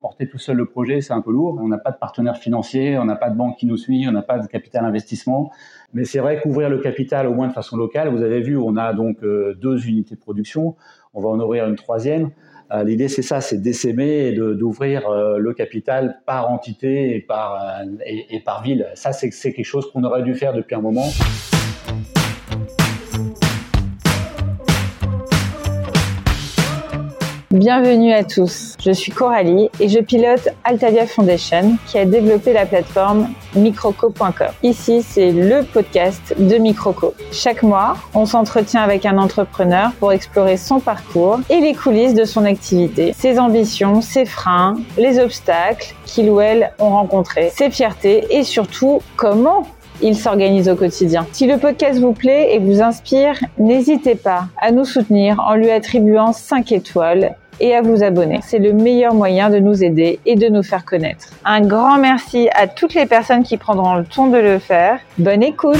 Porter tout seul le projet, c'est un peu lourd. On n'a pas de partenaire financier, on n'a pas de banque qui nous suit, on n'a pas de capital investissement. Mais c'est vrai qu'ouvrir le capital au moins de façon locale, vous avez vu, on a donc euh, deux unités de production. On va en ouvrir une troisième. Euh, l'idée, c'est ça, c'est d'essaimer et d'ouvrir euh, le capital par entité et par, et, et par ville. Ça, c'est quelque chose qu'on aurait dû faire depuis un moment. Bienvenue à tous, je suis Coralie et je pilote Altavia Foundation qui a développé la plateforme microco.com. Ici, c'est le podcast de Microco. Chaque mois, on s'entretient avec un entrepreneur pour explorer son parcours et les coulisses de son activité, ses ambitions, ses freins, les obstacles qu'il ou elle ont rencontrés, ses fiertés et surtout comment il s'organise au quotidien. Si le podcast vous plaît et vous inspire, n'hésitez pas à nous soutenir en lui attribuant 5 étoiles et à vous abonner. C'est le meilleur moyen de nous aider et de nous faire connaître. Un grand merci à toutes les personnes qui prendront le temps de le faire. Bonne écoute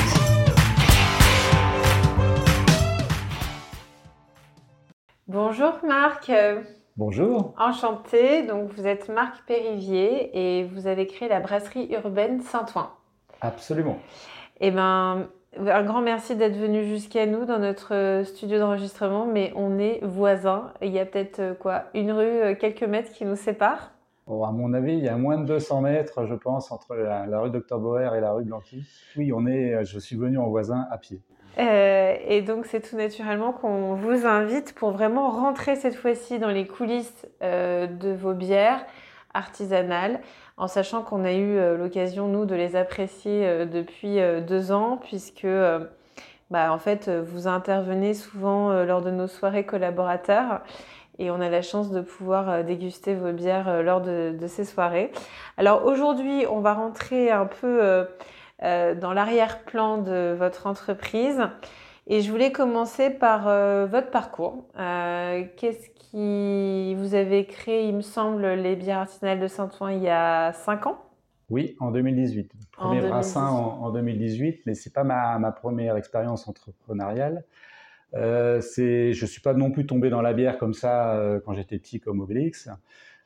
Bonjour Marc. Bonjour. Enchanté. Donc vous êtes Marc Périvier et vous avez créé la brasserie urbaine Saint-Ouen. Absolument. Eh ben, un grand merci d'être venu jusqu'à nous dans notre euh, studio d'enregistrement, mais on est voisins. Il y a peut-être euh, quoi, une rue, euh, quelques mètres qui nous séparent oh, À mon avis, il y a moins de 200 mètres, je pense, entre la, rue Docteur Boer et la rue Blanqui. Oui, on est, je suis venu en voisin à pied. et donc, c'est tout naturellement qu'on vous invite pour vraiment rentrer cette fois-ci dans les coulisses de vos bières artisanales en sachant qu'on a eu euh, l'occasion, nous, de les apprécier euh, depuis euh, deux ans, puisque bah, en fait, vous intervenez souvent lors de nos soirées collaborateurs et on a la chance de pouvoir déguster vos bières lors de, ces soirées. Alors aujourd'hui, on va rentrer un peu dans l'arrière-plan de votre entreprise et je voulais commencer par votre parcours. Qu'est-ce qui vous avez créé, il me semble, les bières artisanales de Saint-Ouen il y a 5 ans Oui, en 2018. Premier brassin en, 2018, mais ce n'est pas ma, première expérience entrepreneuriale. Euh, je ne suis pas non plus tombé dans la bière comme ça euh, quand j'étais petit comme Obélix.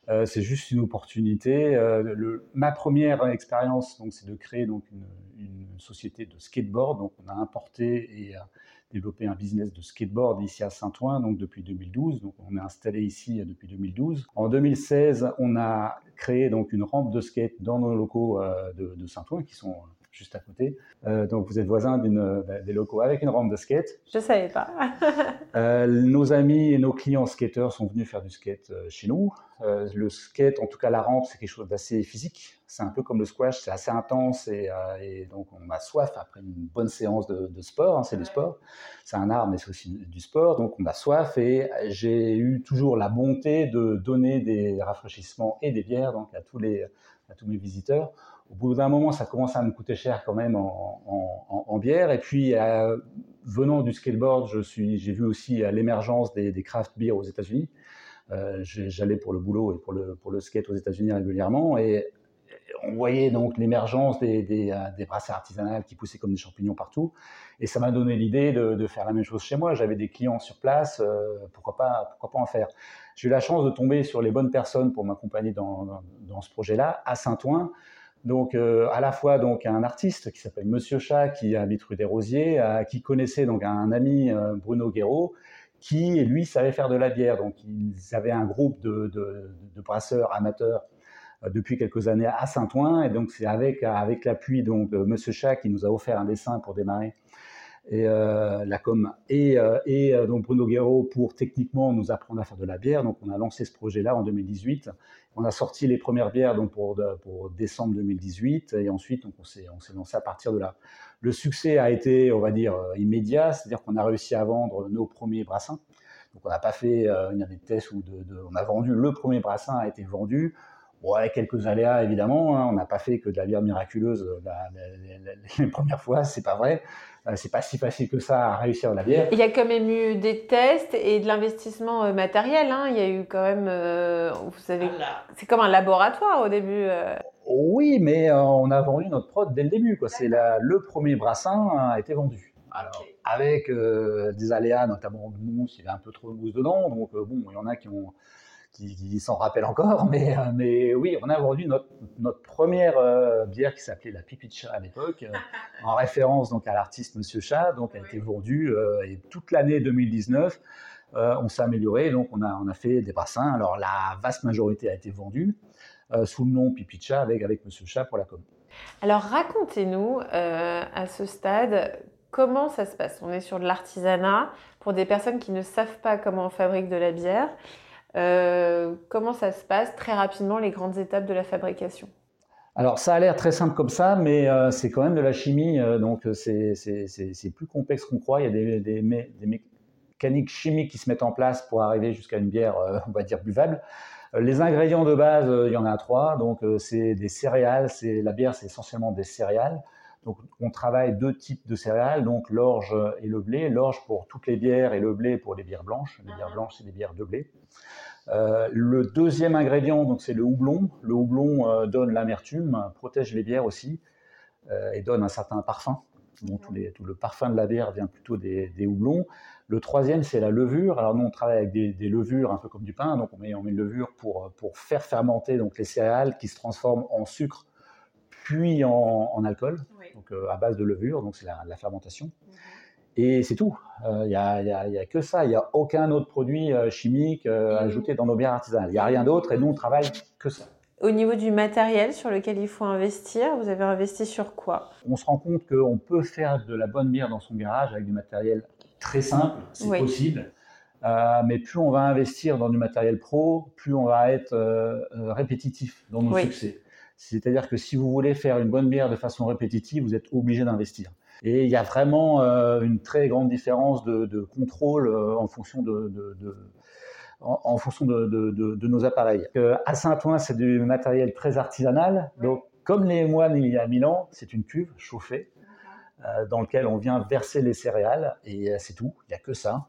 Euh, c'est juste une opportunité. Le, ma première expérience, donc, c'est de créer donc une, une, société de skateboard. Donc, on a importé et développer un business de skateboard ici à Saint-Ouen, donc depuis 2012. Donc on est installé ici depuis 2012. En 2016, on a créé donc une rampe de skate dans nos locaux euh, de, de Saint-Ouen qui sont juste à côté. Euh, donc vous êtes voisin d'une, bah, des locaux avec une rampe de skate. Je ne savais pas. euh, nos amis et nos clients skateurs sont venus faire du skate euh, chez nous. Euh, le skate, en tout cas la rampe, c'est quelque chose d'assez physique. C'est un peu comme le squash, c'est assez intense et, euh, et, donc on a soif après une bonne séance de, de sport. Hein, c'est du sport. C'est un art, mais c'est aussi du sport. Donc on a soif et j'ai eu toujours la bonté de donner des rafraîchissements et des bières donc à tous les à tous mes visiteurs au bout d'un moment, ça commence à me coûter cher quand même en, bière. Et puis, euh, venant du skateboard, j'ai vu aussi l'émergence des, des, craft beer aux États-Unis. Euh, j'allais pour le boulot et pour le, pour le skate aux États-Unis régulièrement. Et on voyait donc l'émergence des, des, euh, des brasseurs artisanales qui poussaient comme des champignons partout. Et ça m'a donné l'idée de, faire la même chose chez moi. J'avais des clients sur place, pourquoi, pas, pourquoi pas en faire J'ai eu la chance de tomber sur les bonnes personnes pour m'accompagner dans, ce projet-là, à Saint-Ouen. Donc, euh, à la fois donc un artiste qui s'appelle Monsieur Chat, qui habite rue des Rosiers, euh, qui connaissait donc un ami euh, Bruno Guéraud, qui lui savait faire de la bière. Donc, ils avaient un groupe de brasseurs amateurs depuis quelques années à Saint-Ouen, et donc c'est avec avec l'appui donc de Monsieur Chat qui nous a offert un dessin pour démarrer et euh, la com et, euh, et euh, donc Bruno Guerreau pour techniquement nous apprendre à faire de la bière. Donc on a lancé ce projet-là en 2018. On a sorti les premières bières donc pour, pour décembre 2018 et ensuite donc on s'est on s'est lancé à partir de là. Le succès a été on va dire immédiat, c'est-à-dire qu'on a réussi à vendre nos premiers brassins. Donc on n'a pas fait une année de test de, on a vendu le premier brassin a été vendu. Bon, avec quelques aléas évidemment, hein. on n'a pas fait que de la bière miraculeuse la, la, les premières fois, c'est pas vrai. Euh, c'est pas si facile que ça à réussir la bière. Il y a quand même eu des tests et de l'investissement euh, matériel. Hein. Il y a eu quand même, euh, vous savez, c'est comme un laboratoire au début. Oui, mais on a vendu notre prod dès le début. Quoi. C'est le premier brassin a été vendu. Alors, avec des aléas, notamment de mousse, il y avait un peu trop de mousse dedans. Donc, bon, il y en a qui ont, qui, s'en rappellent encore. Mais, mais oui, on a vendu notre, notre première bière qui s'appelait la Pipicha à l'époque, en référence donc à l'artiste Monsieur Chat. Donc, elle a été vendue et toute l'année 2019. on s'est amélioré, donc on a, on a fait des bassins. Alors la vaste majorité a été vendue sous le nom Pipicha avec, avec Monsieur Chat pour la com. Alors racontez-nous à ce stade comment ça se passe? On est sur de l'artisanat. Pour des personnes qui ne savent pas comment on fabrique de la bière, euh, comment ça se passe très rapidement les grandes étapes de la fabrication? Alors ça a l'air très simple comme ça, mais euh, c'est quand même de la chimie, euh, donc c'est plus complexe qu'on croit. Il y a des, des, des, mécaniques chimiques qui se mettent en place pour arriver jusqu'à une bière, on va dire, buvable. Les ingrédients de base, il y en a trois, donc c'est des céréales, la bière c'est essentiellement des céréales. Donc, on travaille deux types de céréales, donc l'orge et le blé. L'orge pour toutes les bières et le blé pour les bières blanches. Les bières blanches, c'est des bières de blé. Euh, le deuxième ingrédient, donc c'est le houblon. Le houblon euh, donne l'amertume, protège les bières aussi euh, et donne un certain parfum. Donc, tout, le parfum de la bière vient plutôt des, houblons. Le troisième, c'est la levure. Alors nous, on travaille avec des, levures un peu comme du pain. Donc on met, on met une levure pour, pour faire fermenter donc, les céréales qui se transforment en sucre puis en, alcool, donc euh, à base de levure, donc c'est la, fermentation. Mhm. Et c'est tout. Il euh, n'y a, que ça. Il n'y a aucun autre produit euh, chimique ajouté dans nos bières artisanales. Il n'y a rien d'autre et nous, on travaille que ça. Au niveau du matériel sur lequel il faut investir, vous avez investi sur quoi? On se rend compte qu'on peut faire de la bonne bière dans son garage avec du matériel très simple, c'est possible. mais plus on va investir dans du matériel pro, plus on va être répétitif dans nos succès. C'est-à-dire que si vous voulez faire une bonne bière de façon répétitive, vous êtes obligé d'investir. Et il y a vraiment euh, une très grande différence de, contrôle euh, en fonction de, nos appareils. Euh, à Saint-Ouen, c'est du matériel très artisanal. Donc, comme les moines il y a mille ans, c'est une cuve chauffée dans laquelle on vient verser les céréales et c'est tout. Il n'y a que ça.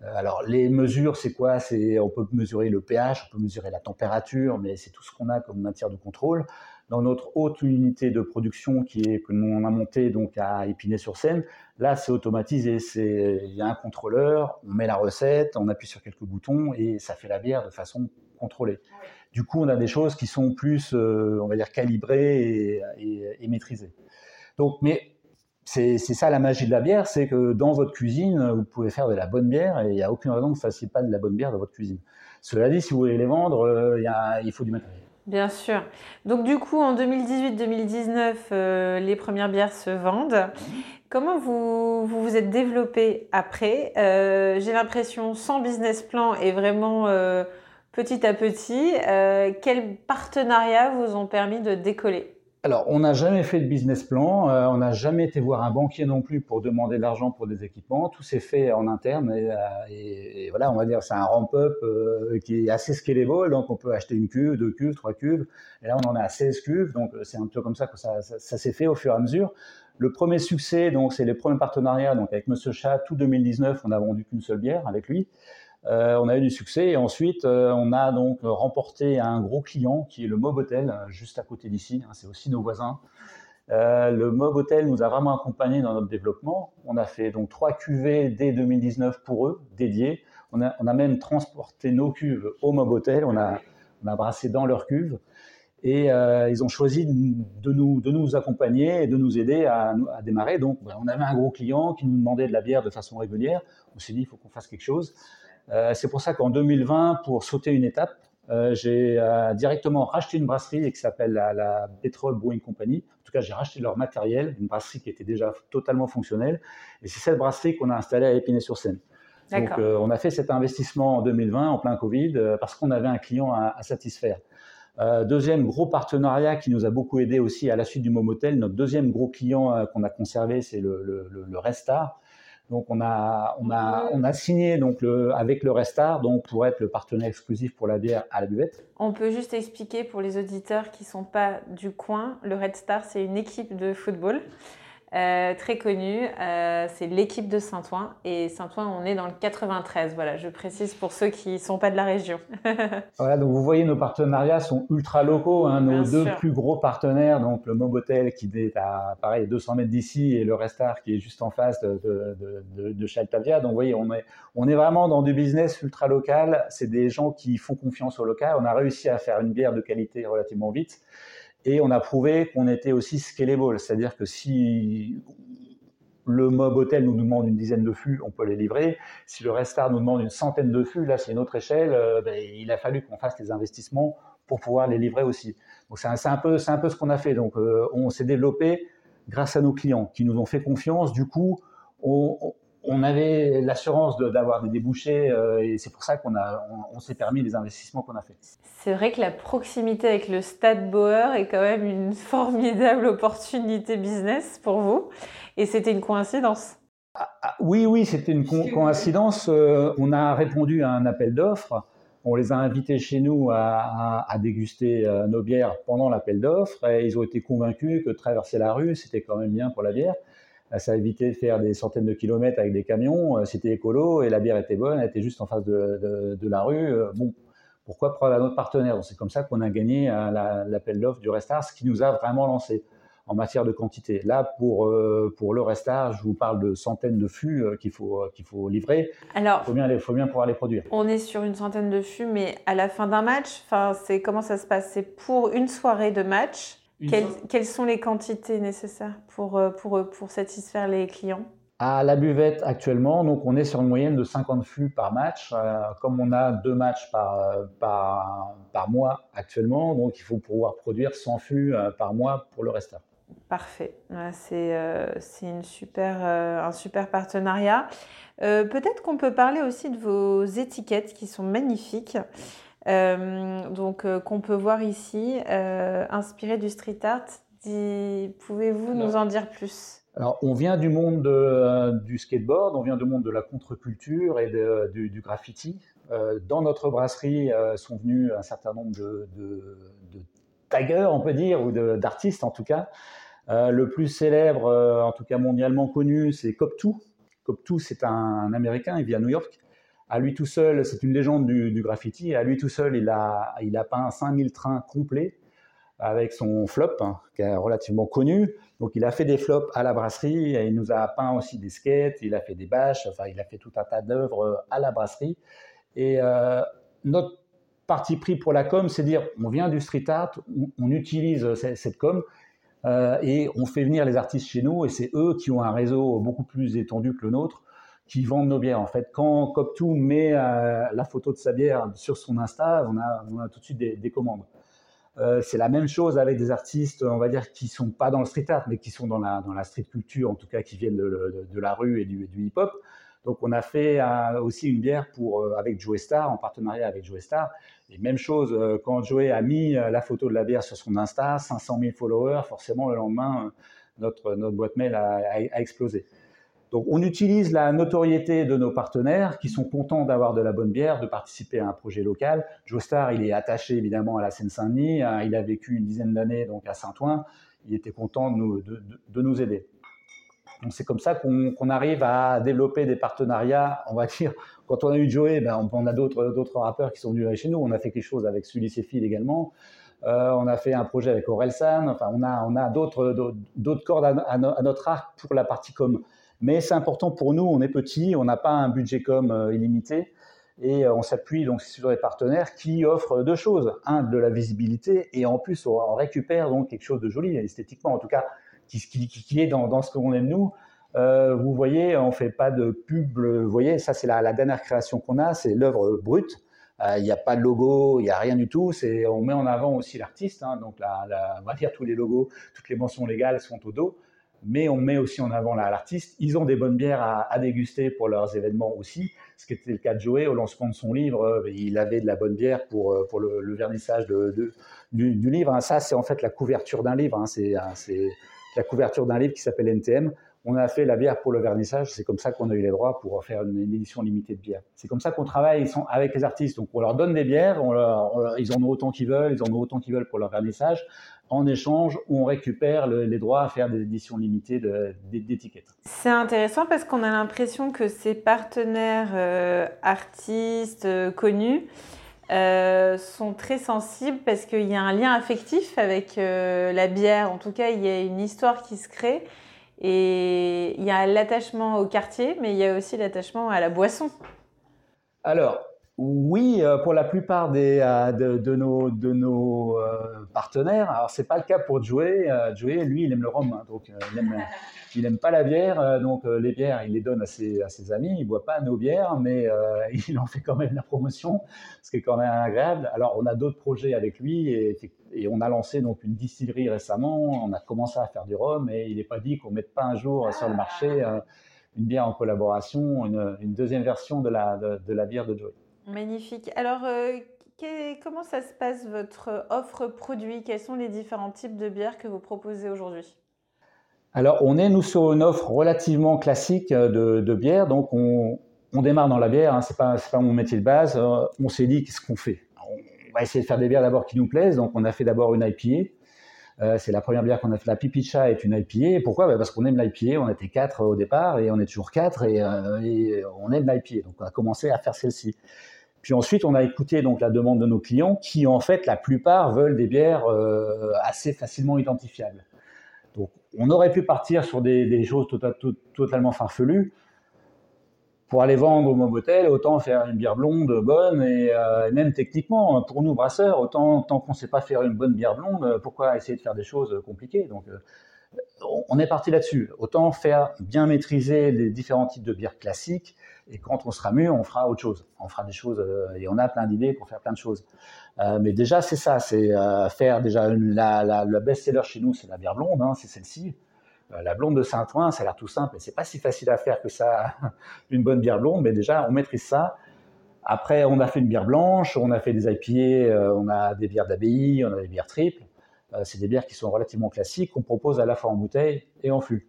Alors les mesures, c'est quoi? C'est on peut mesurer le pH, on peut mesurer la température, mais c'est tout ce qu'on a comme matière de contrôle. Dans notre haute unité de production qui est que nous on a monté donc à Épinay-sur-Seine, là c'est automatisé, c'est il y a un contrôleur, on met la recette, on appuie sur quelques boutons et ça fait la bière de façon contrôlée. Du coup, on a des choses qui sont plus, euh, on va dire, calibrées et, et maîtrisées. Donc, mais c'est ça la magie de la bière, c'est que dans votre cuisine, vous pouvez faire de la bonne bière et il n'y a aucune raison que vous ne fassiez pas de la bonne bière dans votre cuisine. Cela dit, si vous voulez les vendre, euh, il faut du matériel. Bien sûr. Donc du coup, en 2018-2019, euh, les premières bières se vendent. Comment vous, vous, êtes développé après? Euh, J'ai l'impression sans business plan et vraiment petit à petit. quels partenariats vous ont permis de décoller? Alors, on n'a jamais fait de business plan, euh, on n'a jamais été voir un banquier non plus pour demander de l'argent pour des équipements. Tout s'est fait en interne et, euh, voilà, on va dire c'est un ramp-up euh, qui est assez scalable, donc on peut acheter une cuve, deux cuves, trois cuves. Et là, on en a à 16 cuves, donc c'est un peu comme ça que ça, s'est fait au fur et à mesure. Le premier succès, donc c'est les premiers partenariats, donc avec Monsieur Chat, tout 2019, on n'a vendu qu'une seule bière avec lui. Euh, on a eu du succès et ensuite euh, on a donc remporté un gros client qui est le Mob Hotel, euh, juste à côté d'ici, hein, c'est aussi nos voisins. le Mob Hotel nous a vraiment accompagnés dans notre développement. On a fait donc trois cuvées dès 2019 pour eux, dédiées. On a, même transporté nos cuves au Mob Hotel, on a, brassé dans leurs cuves. Et ils ont choisi de nous, de nous accompagner et de nous aider à, démarrer. Donc, on avait un gros client qui nous demandait de la bière de façon régulière. On s'est dit, il faut qu'on fasse quelque chose. Euh, c'est pour ça qu'en 2020, pour sauter une étape, euh, j'ai euh, directement racheté une brasserie qui s'appelle la, la Petrol Brewing Company. En tout cas, j'ai racheté leur matériel, une brasserie qui était déjà totalement fonctionnelle. Et c'est cette brasserie qu'on a installée à Épinay-sur-Seine. Donc, on a fait cet investissement en 2020, en plein Covid, parce qu'on avait un client à, satisfaire. deuxième gros partenariat qui nous a beaucoup aidé aussi à la suite du Momotel, notre deuxième gros client qu'on a conservé, c'est le, le, le, Restar. Donc on a, on a, on a signé donc le, avec le Restart donc pour être le partenaire exclusif pour la bière à la buvette. On peut juste expliquer pour les auditeurs qui sont pas du coin, le Red Star c'est une équipe de football euh, très connu. Euh, c'est l'équipe de Saint-Ouen. Et Saint-Ouen, on est dans le 93. Voilà, je précise pour ceux qui ne sont pas de la région. voilà, donc vous voyez, nos partenariats sont ultra locaux. Hein. nos deux plus gros partenaires, donc le Mobotel qui est à pareil, 200 mètres d'ici et le Restar qui est juste en face de, de, de, de Chaltavia. Donc vous voyez, on est, on est vraiment dans du business ultra local. C'est des gens qui font confiance au local. On a réussi à faire une bière de qualité relativement vite. Et on a prouvé qu'on était aussi scalable, c'est-à-dire que si le Mob Hotel nous demande une dizaine de fûts, on peut les livrer. Si le Restar nous demande une centaine de fûts, là c'est une autre échelle, euh, ben, il a fallu qu'on fasse les investissements pour pouvoir les livrer aussi. Donc c'est un, peu, un peu ce qu'on a fait. Donc euh, on s'est développé grâce à nos clients qui nous ont fait confiance. Du coup, on avait l'assurance d'avoir des débouchés euh, et c'est pour ça qu'on on, s'est permis les investissements qu'on a fait. C'est vrai que la proximité avec le Stade Bauer est quand même une formidable opportunité business pour vous et c'était une coïncidence. Ah, ah, oui, oui, c'était une coïncidence. Euh, on a répondu à un appel d'offres. On les a invités chez nous à, déguster euh, nos bières pendant l'appel d'offres et ils ont été convaincus que traverser la rue, c'était quand même bien pour la bière. Euh, ça a évité de faire des centaines de kilomètres avec des camions. Euh, c'était écolo et la bière était bonne, elle était juste en face de, la rue. Euh, bon, pourquoi prendre un autre partenaire? C'est comme ça qu'on a gagné l'appel d'offres du Restart, ce qui nous a vraiment lancé en matière de quantité. Là, pour, pour le Restart, je vous parle de centaines de fûts qu'il faut, qu'il faut livrer. Alors, il faut bien, faut bien pouvoir les produire. On est sur une centaine de fûts, mais à la fin d'un match, c'est comment ça se passe? C'est pour une soirée de match quelles, sont les quantités nécessaires pour, euh, pour, euh, pour satisfaire les clients? À la buvette actuellement, donc on est sur une moyenne de 50 fûts par match. Euh, comme on a deux matchs par, par, par, mois actuellement, donc il faut pouvoir produire 100 fûts par mois pour le restant. Parfait, c'est une super, un super partenariat. Peut-être qu'on peut parler aussi de vos étiquettes qui sont magnifiques. Euh, donc euh, qu'on peut voir ici, euh, inspiré du street art. Pouvez-vous nous en dire plus? Alors, on vient du monde du skateboard, on vient du monde de la contre-culture et du, graffiti. dans notre brasserie sont venus un certain nombre de, de taggers, on peut dire, ou d'artistes en tout cas. le plus célèbre, en tout cas mondialement connu, c'est Cop2. Cop2, c'est un, Américain, il vit à New York. À lui tout seul, c'est une légende du, graffiti. À lui tout seul, il a, il a peint 5000 trains complets avec son flop, hein, qui est relativement connu. Donc, il a fait des flops à la brasserie. Et il nous a peint aussi des skates. Il a fait des bâches. Enfin, il a fait tout un tas d'œuvres à la brasserie. Et euh, notre parti pris pour la com, c'est dire on vient du street art, on, utilise cette com euh, et on fait venir les artistes chez nous. Et c'est eux qui ont un réseau beaucoup plus étendu que le nôtre qui vendent nos bières. En fait, quand Coptou met euh, la photo de sa bière sur son Insta, on a, tout de suite des, commandes. Euh, c'est la même chose avec des artistes, on va dire, qui sont pas dans le street art, mais qui sont dans la, dans la street culture, en tout cas, qui viennent de, la rue et du, hip-hop. Donc, on a fait euh, aussi une bière pour, avec Joey Star, en partenariat avec Joey Star. Et même chose, quand Joey a mis la photo de la bière sur son Insta, 500 000 followers, forcément, le lendemain, notre, notre boîte mail a explosé. Donc, on utilise la notoriété de nos partenaires qui sont contents d'avoir de la bonne bière, de participer à un projet local. Joestar, il est attaché évidemment à la Seine-Saint-Denis. Hein. Il a vécu une dizaine d'années donc à Saint-Ouen. Il était content de nous, de, nous aider. Donc, c'est comme ça qu'on arrive à développer des partenariats. On va dire, quand on a eu Joey, ben, on, a d'autres rappeurs qui sont venus chez nous. On a fait quelque chose avec Sully Phil également. Euh, on a fait un projet avec Orelsan. Enfin, on a, on a d'autres cordes à, à, notre arc pour la partie comme mais c'est important pour nous, on est petit, on n'a pas un budget comme euh, illimité et euh, on s'appuie donc sur des partenaires qui offrent deux choses. Un, de la visibilité et en plus, on récupère donc quelque chose de joli, esthétiquement en tout cas, qui, est dans, ce qu'on aime nous. Euh, vous voyez, on fait pas de pub. Vous voyez, ça c'est la, dernière création qu'on a, c'est l'œuvre brute. Il n'y a pas de logo, il n'y a rien du tout. On met en avant aussi l'artiste. Hein, donc, la, on va dire tous les logos, toutes les mentions légales sont au dos mais on met aussi en avant l'artiste. Ils ont des bonnes bières à, déguster pour leurs événements aussi, ce qui était le cas de Joey au lancement de son livre. Euh, il avait de la bonne bière pour, euh, pour le, vernissage du, livre. Hein. Ça, c'est en fait la couverture d'un livre. Hein. C'est la couverture d'un livre qui s'appelle NTM. on a fait la bière pour le vernissage. C'est comme ça qu'on a eu les droits pour faire une, édition limitée de bière. C'est comme ça qu'on travaille avec les artistes. Donc, on leur donne des bières, ils en ont autant qu'ils veulent, ils en ont autant qu'ils veulent pour leur vernissage. En échange, on récupère les droits à faire des éditions limitées d'étiquettes. C'est intéressant parce qu'on a l'impression que ces partenaires euh, artistes euh, connus euh, sont très sensibles parce qu'il y a un lien affectif avec la bière. En tout cas, il y a une histoire qui se crée. Et il y a l'attachement au quartier, mais il y a aussi l'attachement à la boisson. Alors, oui, euh, pour la plupart des, euh, de, nos, de nos euh, partenaires. Alors, c'est pas le cas pour Joey. Joey, lui, il aime le rhum, hein, donc il aime, il aime pas la bière. donc, les bières, il les donne à ses, à ses amis. Il boit pas nos bières, mais il en fait quand même la promotion, ce qui est quand même agréable. Alors, on a d'autres projets avec lui et, et, on a lancé donc une distillerie récemment. On a commencé à faire du rhum et il n'est pas dit qu'on mette pas un jour sur le marché une bière en collaboration, une, une deuxième version de la, de, de la bière de Joey. Magnifique. Alors, euh, comment ça se passe votre offre produit? Quels sont les différents types de bières que vous proposez aujourd'hui? Alors, on est, nous, sur une offre relativement classique euh, de, bière. Donc, on, démarre dans la bière. Hein, ce n'est pas, pas, mon métier de base. Euh, on s'est dit, qu'est-ce qu'on fait? On va essayer de faire des bières d'abord qui nous plaisent. Donc, on a fait d'abord une IPA. c'est la première bière qu'on a fait. La Pipicha est une IPA. Pourquoi? Bah, Parce qu'on aime l'IPA. On était quatre au départ et on est toujours quatre et, et on aime l'IPA. Donc on a commencé à faire celle-ci. Puis ensuite, on a écouté donc la demande de nos clients qui, en fait, la plupart veulent des bières euh, assez facilement identifiables. Donc, on aurait pu partir sur des, choses tota-, totalement farfelues. Pour aller vendre au Mobotel, autant faire une bière blonde bonne et, euh, même techniquement, pour nous brasseurs, autant tant qu'on ne sait pas faire une bonne bière blonde, pourquoi essayer de faire des choses compliquées? Euh, on est parti là-dessus. Autant faire bien maîtriser les différents types de bières classiques et quand on sera mieux, on fera autre chose. On fera des choses euh, et on a plein d'idées pour faire plein de choses. Euh, mais déjà, c'est ça, c'est euh, faire déjà la, la, le best-seller chez nous, c'est la bière blonde, hein, c'est celle-ci. la blonde de Saint-Ouen, ça a l'air tout simple, mais c'est pas si facile à faire que ça, une bonne bière blonde. Mais déjà, on maîtrise ça. Après, on a fait une bière blanche, on a fait des IPA, on a des bières d'abbaye, on a des bières triples. C'est des bières qui sont relativement classiques, qu'on propose à la fois en bouteille et en flux.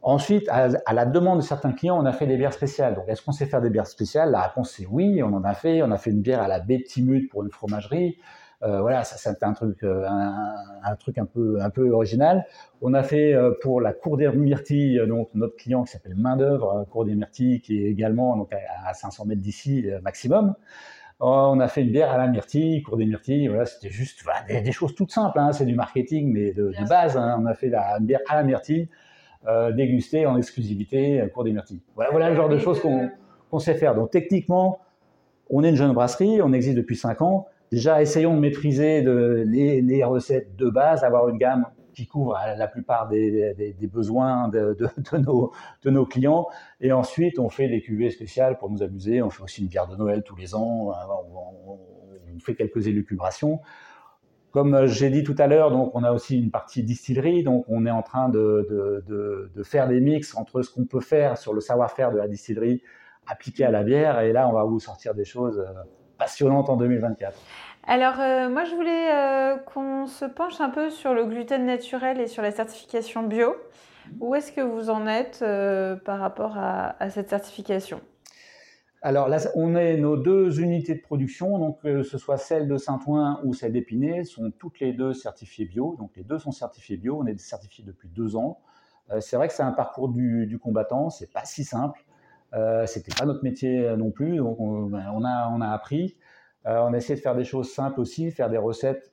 Ensuite, à, la demande de certains clients, on a fait des bières spéciales. Donc, est-ce qu'on sait faire des bières spéciales? La réponse c'est oui, on en a fait. On a fait une bière à la baie Timut pour une fromagerie. Euh, voilà, ça c'était un truc, euh, un, truc un peu, un peu original. On a fait euh, pour la Cour des Myrtilles, donc notre client qui s'appelle Main d'œuvre, Cour des Myrtilles, qui est également donc à, 500 mètres d'ici maximum. On a fait une bière à la myrtille, Cour des Myrtilles. Voilà, c'était juste des, choses toutes simples. Hein, c'est du marketing, mais de, base. Hein. on a fait la, une bière à la myrtille euh, déguster en exclusivité pour des myrtilles. Voilà, voilà le genre de choses qu'on sait faire. Donc techniquement, on est une jeune brasserie, on existe depuis 5 ans. Déjà, essayons de maîtriser de, les, recettes de base, avoir une gamme qui couvre la plupart des, besoins de, nos, clients. Et ensuite, on fait des cuvées spéciales pour nous amuser. On fait aussi une bière de Noël tous les ans. On, on fait quelques élucubrations. Comme euh, j'ai dit tout à l'heure, donc on a aussi une partie distillerie, donc on est en train de, de, faire des mix entre ce qu'on peut faire sur le savoir-faire de la distillerie appliqué à la bière, et là on va vous sortir des choses euh, passionnantes en 2024. Alors euh, moi je voulais qu'on se penche un peu sur le gluten naturel et sur la certification bio. Où est-ce que vous en êtes par rapport à cette certification? Alors là, on est nos deux unités de production, donc que ce soit celle de Saint-Ouen ou celle d'Épinay, sont toutes les deux certifiées bio. Donc les deux sont certifiées bio. On est certifiés depuis deux ans. Euh, c'est vrai que c'est un parcours du, du combattant. C'est pas si simple. Euh, C'était pas notre métier non plus. Donc on, a, on a appris. Euh, on a essayé de faire des choses simples aussi, faire des recettes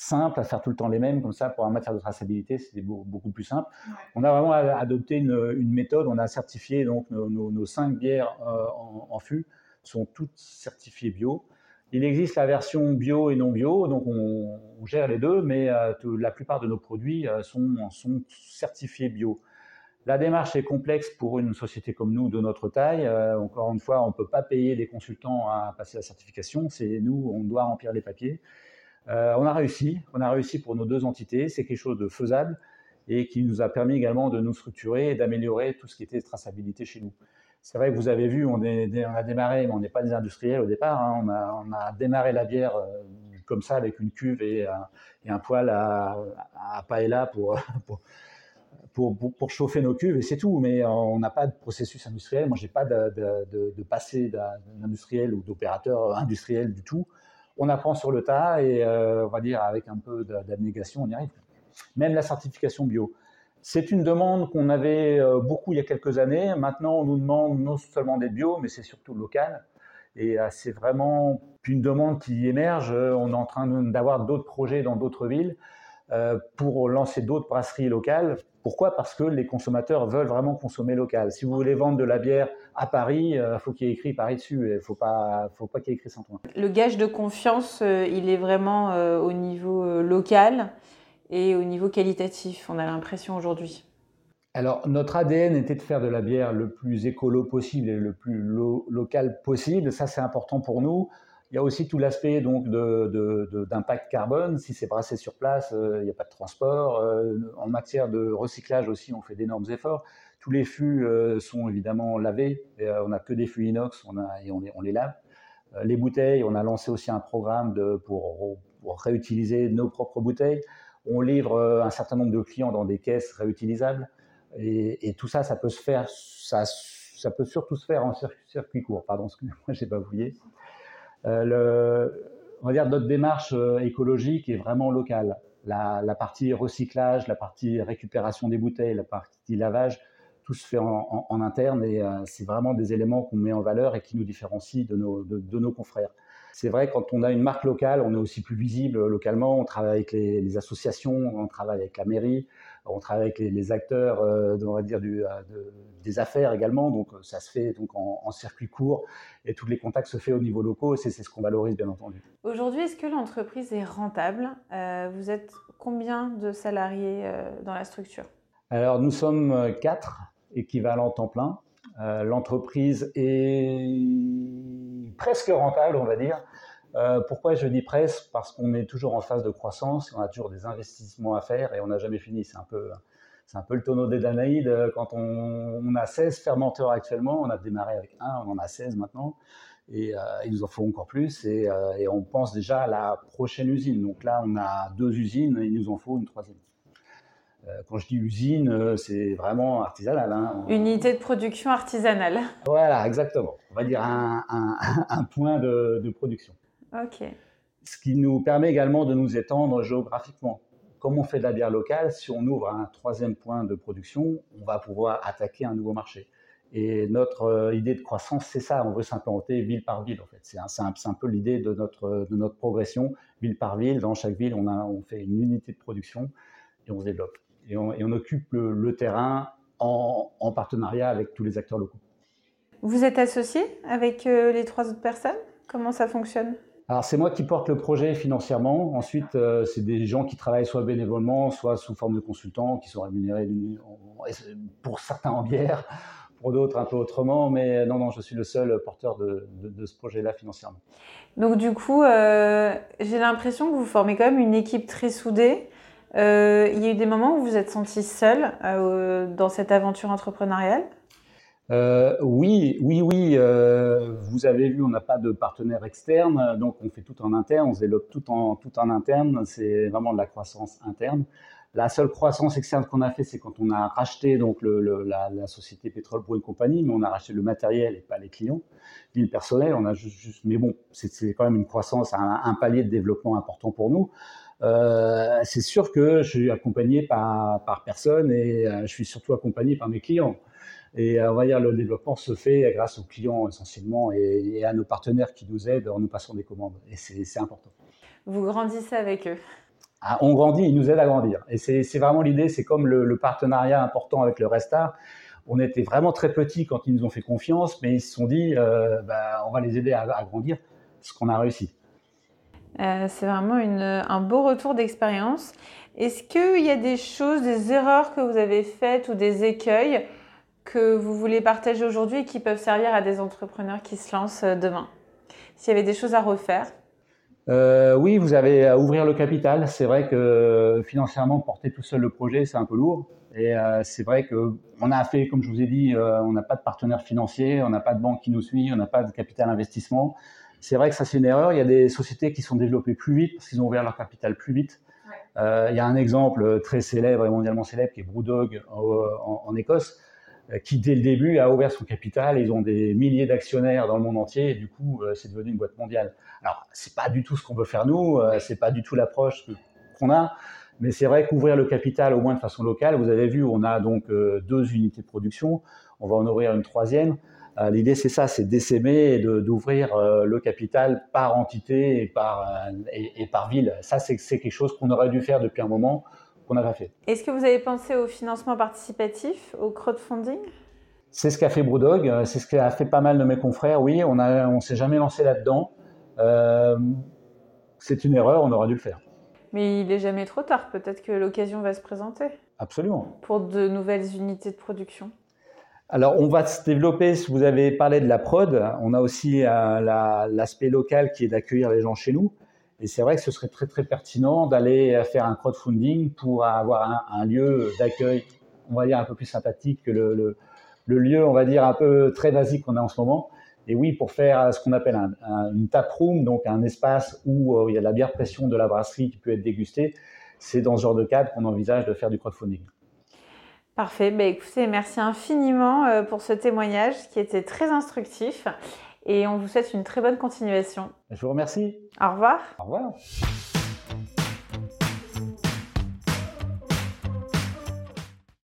simple à faire tout le temps les mêmes, comme ça, pour en matière de traçabilité, c'était beaucoup plus simple. On a vraiment adopté une, méthode, on a certifié donc nos, cinq bières euh, en, fût sont toutes certifiées bio. Il existe la version bio et non bio, donc on, gère les deux, mais euh, la plupart de nos produits euh, sont, sont, certifiés bio. La démarche est complexe pour une société comme nous de notre taille. encore une fois, on ne peut pas payer des consultants à passer la certification. C'est nous, on doit remplir les papiers. Euh, on a réussi, on a réussi pour nos deux entités, c'est quelque chose de faisable et qui nous a permis également de nous structurer et d'améliorer tout ce qui était traçabilité chez nous. C'est vrai que vous avez vu, on, a démarré, mais on n'est pas des industriels au départ, hein. on, a, démarré la bière euh, comme ça avec une cuve et, un poêle à, paella pour, pour, pour, chauffer nos cuves et c'est tout. Mais on n'a pas de processus industriel. Moi, j'ai pas de, passé d'industriel ou d'opérateur industriel du tout. On apprend sur le tas et on va dire avec un peu d'abnégation, on y arrive. Même la certification bio. C'est une demande qu'on avait beaucoup il y a quelques années. Maintenant, on nous demande non seulement d'être bio, mais c'est surtout local. Et c'est vraiment une demande qui émerge. On est en train d'avoir d'autres projets dans d'autres villes euh, pour lancer d'autres brasseries locales. Pourquoi? Parce que les consommateurs veulent vraiment consommer local. Si vous voulez vendre de la bière à Paris, il euh, faut qu'il y ait écrit Paris dessus. Il ne faut pas, faut pas qu'il y ait écrit Saint-Ouen. Le gage de confiance, euh, il est vraiment au niveau local et au niveau qualitatif, on a l'impression aujourd'hui. Alors, notre ADN était de faire de la bière le plus écolo possible et le plus local possible. Ça, c'est important pour nous. Il y a aussi tout l'aspect donc d'impact carbone. Si c'est brassé sur place, euh, il n'y a pas de transport. Euh, en matière de recyclage aussi, on fait d'énormes efforts. Tous les fûts euh, sont évidemment lavés. on n'a que des fûts inox on et on les, lave. les bouteilles, on a lancé aussi un programme de, pour, réutiliser nos propres bouteilles. On livre un certain nombre de clients dans des caisses réutilisables. Et, tout ça, ça peut se faire, ça peut surtout se faire en circuit, court. Pardon, excusez-moi, j'ai pas oublié. Euh, notre démarche euh, écologique est vraiment locale. La, partie recyclage, la partie récupération des bouteilles, la partie lavage, tout se fait en, interne et euh, c'est vraiment des éléments qu'on met en valeur et qui nous différencient de, nos confrères. C'est vrai, quand on a une marque locale, on est aussi plus visible localement, on travaille avec les, les associations, on travaille avec la mairie, on travaille avec les, acteurs, euh, on va dire, du, euh, des affaires également. Donc, euh, ça se fait donc en, circuit court et tous les contacts se font au niveau local. C'est ce qu'on valorise, bien entendu. Aujourd'hui, est-ce que l'entreprise est rentable? Vous êtes combien de salariés dans la structure? Alors, nous sommes quatre équivalents temps plein. L'entreprise est presque rentable, on va dire. Euh, pourquoi je dis presse Parce qu'on est toujours en phase de croissance, on a toujours des investissements à faire et on n'a jamais fini. C'est un peu, c'est un peu le tonneau des Danaïdes. Quand on, a 16 fermenteurs actuellement, on a démarré avec un, on en a 16 maintenant. Et euh, il nous en faut encore plus. Euh, et, on pense déjà à la prochaine usine. Donc là, on a deux usines et il nous en faut une troisième. Quand je dis usine, c'est vraiment artisanal. Hein. Unité de production artisanale. Voilà, exactement. On va dire un, point de production. Ok. Ce qui nous permet également de nous étendre géographiquement. Comme on fait de la bière locale, si on ouvre un troisième point de production, on va pouvoir attaquer un nouveau marché. Et notre euh, idée de croissance, c'est ça. On veut s'implanter ville par ville, en fait. C'est un, un, peu l'idée de notre, de notre progression, ville par ville. Dans chaque ville, on, a, on fait une unité de production et on se développe. Et on, et on occupe le, terrain en, en, partenariat avec tous les acteurs locaux. Vous êtes associé avec euh, les trois autres personnes? Comment ça fonctionne? Alors c'est moi qui porte le projet financièrement. Ensuite, euh, c'est des gens qui travaillent soit bénévolement, soit sous forme de consultants, qui sont rémunérés pour certains en bière, pour d'autres un peu autrement. Mais non, non, je suis le seul porteur de, ce projet-là financièrement. Donc du coup, euh, j'ai l'impression que vous formez quand même une équipe très soudée. Euh, il y a eu des moments où vous êtes senti seul dans cette aventure entrepreneuriale? Euh, oui, oui, oui. Euh, vous avez vu, on n'a pas de partenaire externe, donc on fait tout en interne, on se développe tout en, tout en interne. C'est vraiment de la croissance interne. La seule croissance externe qu'on a fait, c'est quand on a racheté donc la, société Pétrole pour une compagnie, mais on a racheté le matériel et pas les clients, ni le personnel. On a juste, mais bon, c'est quand même une croissance, un, palier de développement important pour nous. Euh, c'est sûr que je suis accompagné par, par personne et euh, je suis surtout accompagné par mes clients. Et euh, on va dire le développement se fait grâce aux clients essentiellement et, à nos partenaires qui nous aident en nous passant des commandes. Et c'est important. Vous grandissez avec eux ah, On grandit, ils nous aident à grandir. Et c'est vraiment l'idée, c'est comme le, partenariat important avec le Restar. On était vraiment très petits quand ils nous ont fait confiance, mais ils se sont dit, euh, bah, on va les aider à, grandir, ce qu'on a réussi. Euh, c'est vraiment un beau retour d'expérience. Est-ce qu'il y a des choses, des erreurs que vous avez faites ou des écueils que vous voulez partager aujourd'hui et qui peuvent servir à des entrepreneurs qui se lancent euh, demain? S'il y avait des choses à refaire? Euh, oui, vous avez à ouvrir le capital. C'est vrai que financièrement, porter tout seul le projet, c'est un peu lourd. Et euh, c'est vrai qu'on a fait, comme je vous ai dit, on n'a pas de partenaire financier, on n'a pas de banque qui nous suit, on n'a pas de capital investissement. C'est vrai que ça, c'est une erreur. Il y a des sociétés qui sont développées plus vite parce qu'ils ont ouvert leur capital plus vite. Il y a un exemple très célèbre et mondialement célèbre qui est Brewdog en, en Écosse qui dès le début a ouvert son capital. Ils ont des milliers d'actionnaires dans le monde entier et du coup, c'est devenu une boîte mondiale. Alors, c'est pas du tout ce qu'on veut faire nous, c'est pas du tout l'approche qu'on a, mais c'est vrai qu'ouvrir le capital au moins de façon locale, vous avez vu, on a donc deux unités de production, on va en ouvrir une troisième. Euh, l'idée, c'est ça, c'est d'essaimer et d'ouvrir euh, le capital par entité et par, euh, et, par ville. Ça, c'est quelque chose qu'on aurait dû faire depuis un moment, qu'on n'a pas fait. Est-ce que vous avez pensé au financement participatif, au crowdfunding? C'est ce qu'a fait Brewdog, c'est ce qu'a fait pas mal de mes confrères. Oui, on ne on s'est jamais lancé là-dedans. c'est une erreur, on aurait dû le faire. Mais il n'est jamais trop tard, peut-être que l'occasion va se présenter. Absolument. Pour de nouvelles unités de production. Alors, on va se développer, vous avez parlé de la prod, on a aussi euh, l'aspect local qui est d'accueillir les gens chez nous. Et c'est vrai que ce serait très très pertinent d'aller faire un crowdfunding pour avoir un, lieu d'accueil, on va dire un peu plus sympathique que le, lieu, on va dire un peu très basique qu'on a en ce moment. Et oui, pour faire ce qu'on appelle un, une tap room, donc un espace où euh, il y a de la bière pression de la brasserie qui peut être dégustée, c'est dans ce genre de cadre qu'on envisage de faire du crowdfunding. Parfait. Bah, écoutez, merci infiniment euh, pour ce témoignage qui était très instructif et on vous souhaite une très bonne continuation. Je vous remercie. Au revoir. Au revoir.